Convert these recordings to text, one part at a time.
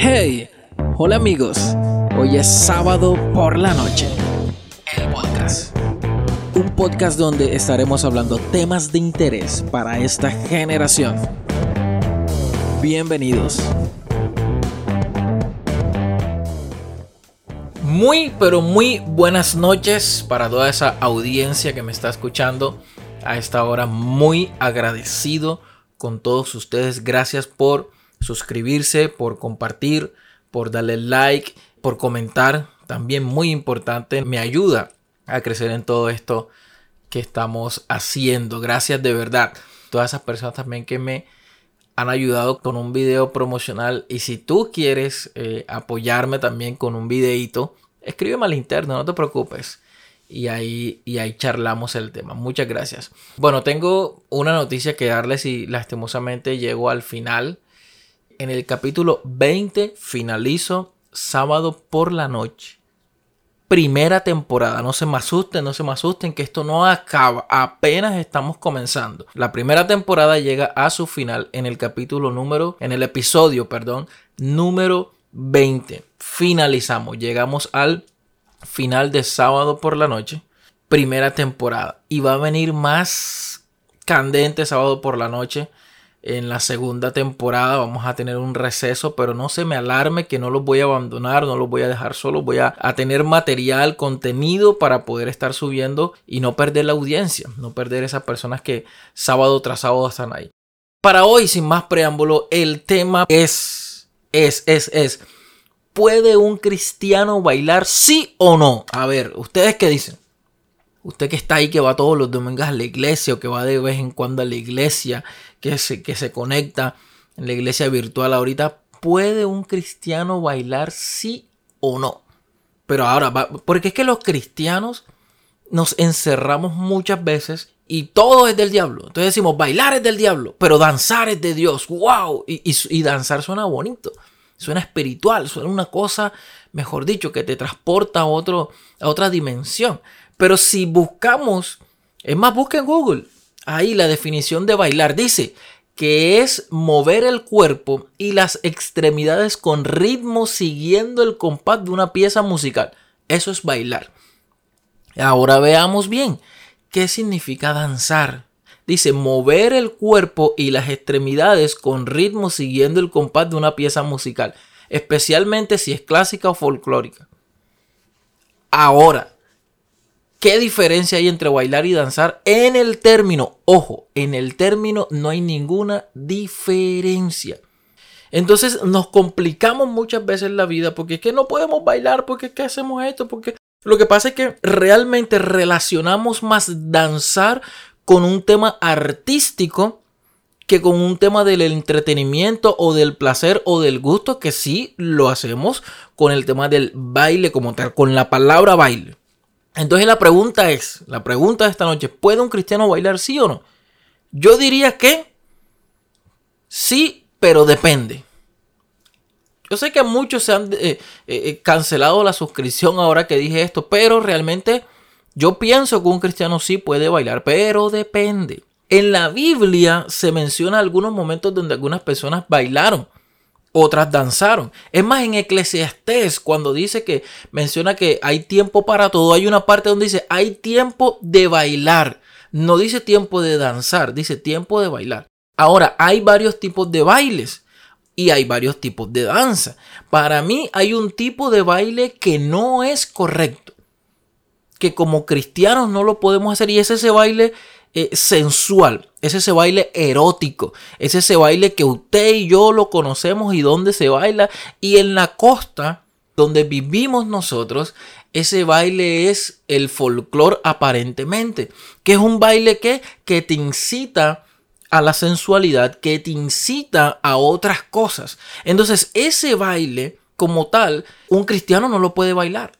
Hey, hola amigos. Hoy es sábado por la noche. El podcast. Un podcast donde estaremos hablando temas de interés para esta generación. Bienvenidos. Muy, pero muy buenas noches para toda esa audiencia que me está escuchando a esta hora. Muy agradecido con todos ustedes. Gracias por suscribirse, por compartir, por darle like, por comentar. También muy importante, me ayuda a crecer en todo esto que estamos haciendo. Gracias de verdad. Todas esas personas también que me han ayudado con un video promocional. Y si tú quieres eh, apoyarme también con un videito, escríbeme al interno, no te preocupes. Y ahí, y ahí charlamos el tema. Muchas gracias. Bueno, tengo una noticia que darles y lastimosamente llego al final en el capítulo 20 finalizo sábado por la noche. Primera temporada. No se me asusten, no se me asusten que esto no acaba. Apenas estamos comenzando. La primera temporada llega a su final en el capítulo número, en el episodio, perdón, número 20. Finalizamos. Llegamos al final de sábado por la noche. Primera temporada. Y va a venir más candente sábado por la noche en la segunda temporada vamos a tener un receso, pero no se me alarme que no los voy a abandonar, no los voy a dejar solos, voy a, tener material, contenido para poder estar subiendo y no perder la audiencia, no perder esas personas que sábado tras sábado están ahí. Para hoy, sin más preámbulo, el tema es, es, es, es, ¿puede un cristiano bailar sí o no? A ver, ¿ustedes qué dicen? Usted que está ahí, que va todos los domingos a la iglesia o que va de vez en cuando a la iglesia, que se, que se conecta en la iglesia virtual ahorita, ¿puede un cristiano bailar sí o no? Pero ahora, porque es que los cristianos nos encerramos muchas veces y todo es del diablo. Entonces decimos, bailar es del diablo, pero danzar es de Dios. ¡Wow! Y, y, danzar suena bonito, suena espiritual, suena una cosa, mejor dicho, que te transporta a, otro, a otra dimensión. Pero si buscamos, es más, busca en Google, ahí la definición de bailar dice que es mover el cuerpo y las extremidades con ritmo siguiendo el compás de una pieza musical. Eso es bailar. Ahora veamos bien, ¿qué significa danzar? Dice mover el cuerpo y las extremidades con ritmo siguiendo el compás de una pieza musical, especialmente si es clásica o folclórica. Ahora, ¿Qué diferencia hay entre bailar y danzar? En el término, ojo, en el término no hay ninguna diferencia. Entonces nos complicamos muchas veces la vida porque es que no podemos bailar, porque es que hacemos esto, porque lo que pasa es que realmente relacionamos más danzar con un tema artístico que con un tema del entretenimiento o del placer o del gusto que sí lo hacemos con el tema del baile como tal, con la palabra baile. Entonces la pregunta es, la pregunta de esta noche, ¿puede un cristiano bailar sí o no? Yo diría que sí, pero depende. Yo sé que muchos se han eh, eh, eh, cancelado la suscripción ahora que dije esto, pero realmente yo pienso que un cristiano sí puede bailar, pero depende. En la Biblia se menciona algunos momentos donde algunas personas bailaron otras danzaron. Es más, en Eclesiastés, cuando dice que menciona que hay tiempo para todo, hay una parte donde dice hay tiempo de bailar. No dice tiempo de danzar, dice tiempo de bailar. Ahora, hay varios tipos de bailes y hay varios tipos de danza. Para mí hay un tipo de baile que no es correcto. Que como cristianos no lo podemos hacer y es ese baile eh, sensual, es ese baile erótico, es ese baile que usted y yo lo conocemos y donde se baila. Y en la costa donde vivimos nosotros, ese baile es el folclore aparentemente, que es un baile que, que te incita a la sensualidad, que te incita a otras cosas. Entonces ese baile como tal, un cristiano no lo puede bailar,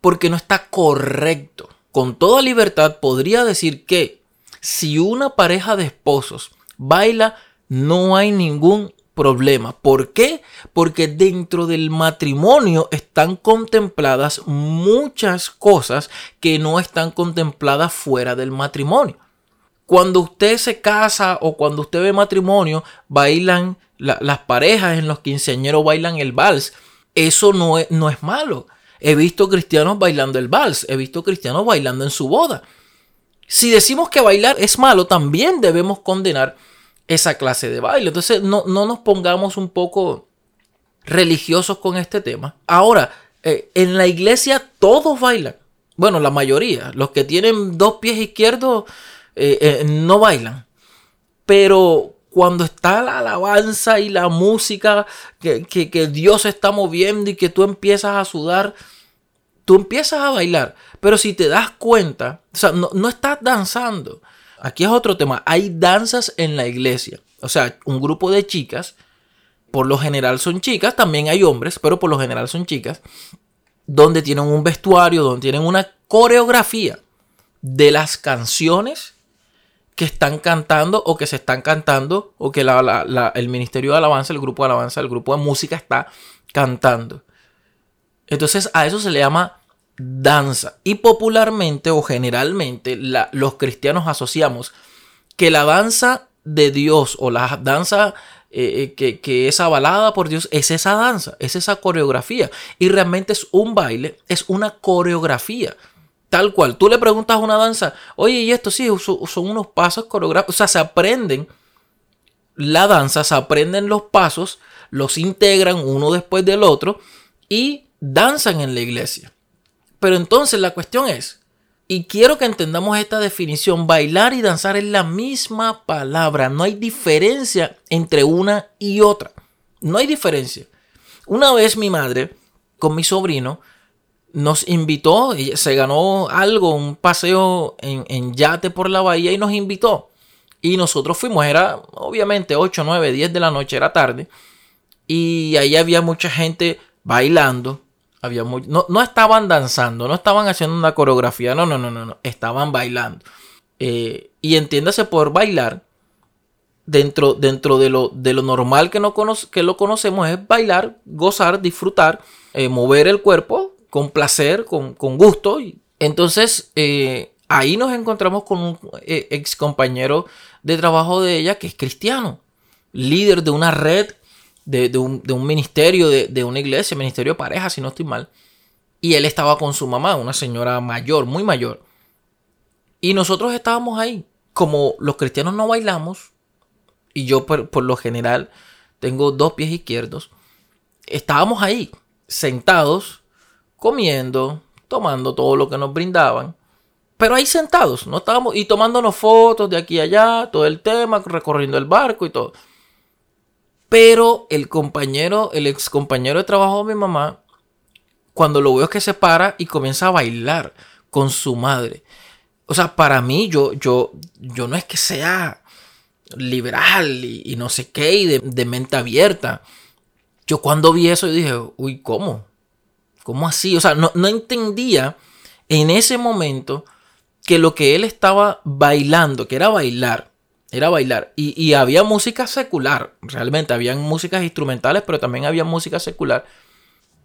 porque no está correcto. Con toda libertad podría decir que si una pareja de esposos baila, no hay ningún problema. ¿Por qué? Porque dentro del matrimonio están contempladas muchas cosas que no están contempladas fuera del matrimonio. Cuando usted se casa o cuando usted ve matrimonio, bailan las parejas en los quinceañeros bailan el vals. Eso no es, no es malo. He visto cristianos bailando el vals, he visto cristianos bailando en su boda. Si decimos que bailar es malo, también debemos condenar esa clase de baile. Entonces no, no nos pongamos un poco religiosos con este tema. Ahora, eh, en la iglesia todos bailan. Bueno, la mayoría. Los que tienen dos pies izquierdos eh, eh, no bailan. Pero cuando está la alabanza y la música, que, que, Dios está moviendo y que tú empiezas a sudar, tú empiezas a bailar. Pero si te das cuenta, o sea, no, no estás danzando. Aquí es otro tema. Hay danzas en la iglesia. O sea, un grupo de chicas, por lo general son chicas, también hay hombres, pero por lo general son chicas, donde tienen un vestuario, donde tienen una coreografía de las canciones que están cantando o que se están cantando o que el Ministerio de Alabanza, el grupo de alabanza, el grupo de música está cantando. Entonces a eso se le llama danza. Y popularmente o generalmente los cristianos asociamos que la danza de Dios o la danza eh, eh, que, que, es avalada por Dios es esa danza, es esa coreografía. Y realmente es un baile, es una coreografía. Tal cual. Tú le preguntas a una danza, oye, y esto sí, son, unos pasos coreográficos. O sea, se aprenden la danza, se aprenden los pasos, los integran uno después del otro y danzan en la iglesia. Pero entonces la cuestión es, y quiero que entendamos esta definición, bailar y danzar es la misma palabra, no hay diferencia entre una y otra. No hay diferencia. Una vez mi madre, con mi sobrino, nos invitó, se ganó algo, un paseo en, yate por la bahía y nos invitó. Y nosotros fuimos, era obviamente 8, 9, 10 de la noche, era tarde. Y ahí había mucha gente bailando. No, estaban danzando, no estaban haciendo una coreografía, no, no, no, no, no, estaban bailando. Eh, y entiéndase por bailar, dentro, dentro de, lo, de lo normal que, no que lo conocemos, es bailar, gozar, disfrutar, eh, mover el cuerpo con placer, con, gusto. Entonces, eh, ahí nos encontramos con un ex compañero de trabajo de ella que es cristiano, líder de una red, de, un, ministerio, de, una iglesia, ministerio de pareja, si no estoy mal. Y él estaba con su mamá, una señora mayor, muy mayor. Y nosotros estábamos ahí. Como los cristianos no bailamos, y yo por lo general tengo dos pies izquierdos, estábamos ahí, sentados, comiendo, tomando todo lo que nos brindaban, pero ahí sentados, no estábamos y tomándonos fotos de aquí a allá, todo el tema, recorriendo el barco y todo. Pero el compañero, el ex compañero de trabajo de mi mamá, cuando lo veo es que se para y comienza a bailar con su madre. O sea, para mí, yo, yo, yo no es que sea liberal y, no sé qué, y de, de, mente abierta. Yo cuando vi eso, yo dije, uy, ¿cómo? ¿Cómo así? O sea, no, entendía en ese momento que lo que él estaba bailando, que era bailar, era bailar. Y, había música secular, realmente, habían músicas instrumentales, pero también había música secular.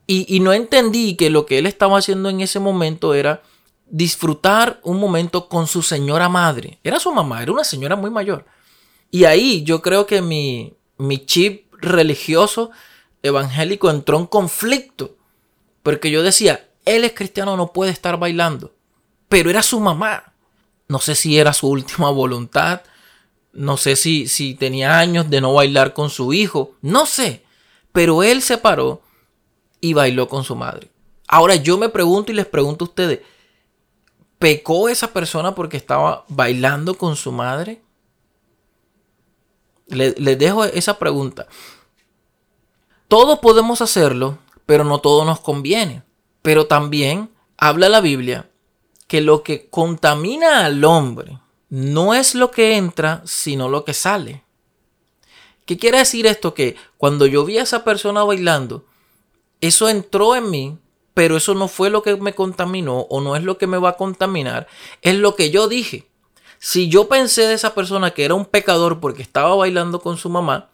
Y, y, no entendí que lo que él estaba haciendo en ese momento era disfrutar un momento con su señora madre. Era su mamá, era una señora muy mayor. Y ahí yo creo que mi, mi chip religioso evangélico entró en conflicto. Porque yo decía, él es cristiano, no puede estar bailando. Pero era su mamá. No sé si era su última voluntad. No sé si, si tenía años de no bailar con su hijo. No sé. Pero él se paró y bailó con su madre. Ahora yo me pregunto y les pregunto a ustedes, ¿pecó esa persona porque estaba bailando con su madre? les dejo esa pregunta. Todos podemos hacerlo, pero no todo nos conviene. Pero también habla la Biblia que lo que contamina al hombre no es lo que entra, sino lo que sale. ¿Qué quiere decir esto? Que cuando yo vi a esa persona bailando, eso entró en mí, pero eso no fue lo que me contaminó o no es lo que me va a contaminar, es lo que yo dije. Si yo pensé de esa persona que era un pecador porque estaba bailando con su mamá,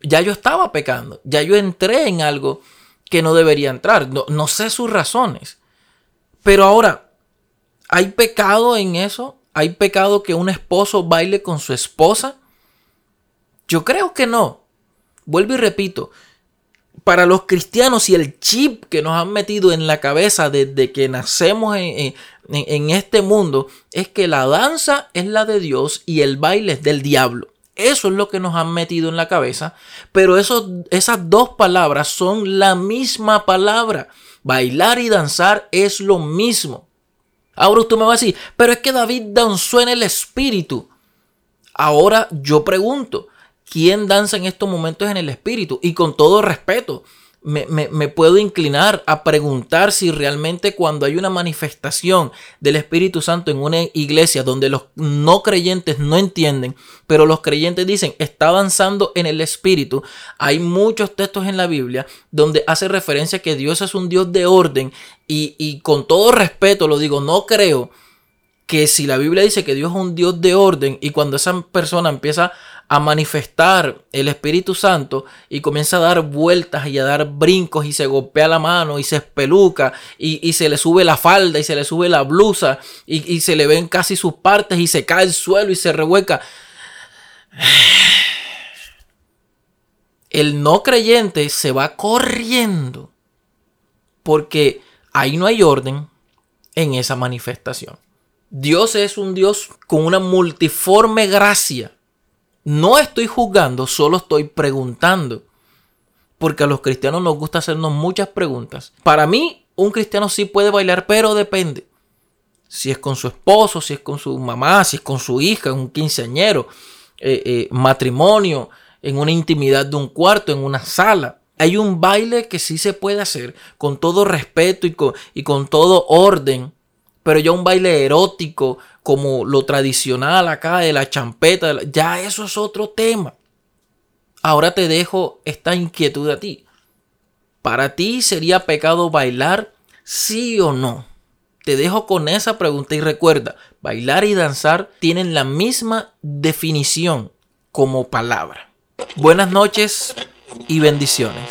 ya yo estaba pecando, ya yo entré en algo que no debería entrar. No, sé sus razones. Pero ahora, ¿hay pecado en eso? ¿Hay pecado que un esposo baile con su esposa? Yo creo que no. Vuelvo y repito, para los cristianos y el chip que nos han metido en la cabeza desde que nacemos en, este mundo es que la danza es la de Dios y el baile es del diablo. Eso es lo que nos han metido en la cabeza, pero eso, esas dos palabras son la misma palabra. Bailar y danzar es lo mismo. Ahora usted me va a decir, pero es que David danzó en el espíritu. Ahora yo pregunto, ¿quién danza en estos momentos en el espíritu? Y con todo respeto, me, puedo inclinar a preguntar si realmente cuando hay una manifestación del Espíritu Santo en una iglesia donde los no creyentes no entienden, pero los creyentes dicen está avanzando en el Espíritu, hay muchos textos en la Biblia donde hace referencia que Dios es un Dios de orden y, y con todo respeto lo digo, no creo que si la Biblia dice que Dios es un Dios de orden y cuando esa persona empieza a manifestar el Espíritu Santo y comienza a dar vueltas y a dar brincos y se golpea la mano y se espeluca y, se le sube la falda y se le sube la blusa y, y se le ven casi sus partes y se cae al suelo y se revuelca. El no creyente se va corriendo porque ahí no hay orden en esa manifestación. Dios es un Dios con una multiforme gracia no estoy juzgando, solo estoy preguntando. Porque a los cristianos nos gusta hacernos muchas preguntas. Para mí, un cristiano sí puede bailar, pero depende. Si es con su esposo, si es con su mamá, si es con su hija, un quinceañero, eh, eh, matrimonio, en una intimidad de un cuarto, en una sala. Hay un baile que sí se puede hacer con todo respeto y con, y con todo orden pero ya un baile erótico, como lo tradicional acá de la champeta, ya eso es otro tema. Ahora te dejo esta inquietud a ti. ¿Para ti sería pecado bailar? Sí o no. Te dejo con esa pregunta y recuerda, bailar y danzar tienen la misma definición como palabra. Buenas noches y bendiciones.